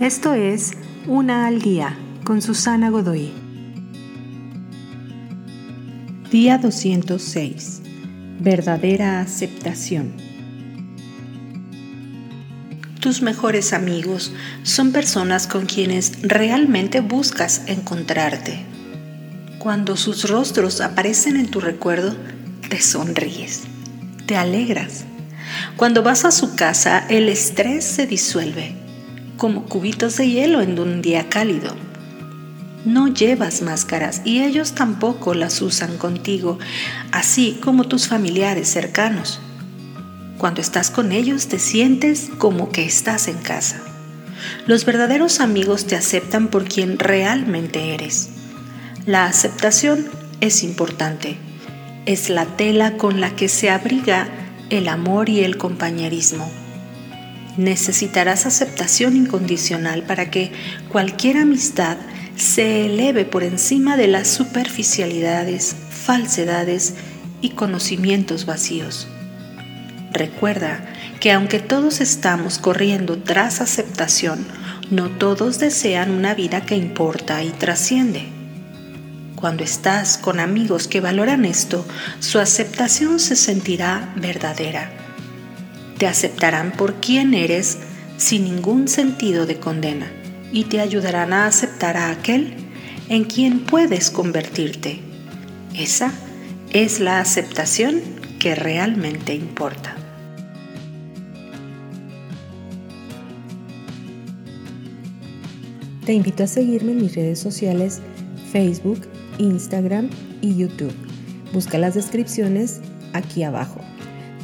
Esto es Una al Día con Susana Godoy. Día 206. Verdadera aceptación. Tus mejores amigos son personas con quienes realmente buscas encontrarte. Cuando sus rostros aparecen en tu recuerdo, te sonríes, te alegras. Cuando vas a su casa, el estrés se disuelve como cubitos de hielo en un día cálido. No llevas máscaras y ellos tampoco las usan contigo, así como tus familiares cercanos. Cuando estás con ellos te sientes como que estás en casa. Los verdaderos amigos te aceptan por quien realmente eres. La aceptación es importante. Es la tela con la que se abriga el amor y el compañerismo necesitarás aceptación incondicional para que cualquier amistad se eleve por encima de las superficialidades, falsedades y conocimientos vacíos. Recuerda que aunque todos estamos corriendo tras aceptación, no todos desean una vida que importa y trasciende. Cuando estás con amigos que valoran esto, su aceptación se sentirá verdadera te aceptarán por quien eres sin ningún sentido de condena y te ayudarán a aceptar a aquel en quien puedes convertirte. Esa es la aceptación que realmente importa. Te invito a seguirme en mis redes sociales Facebook, Instagram y YouTube. Busca las descripciones aquí abajo.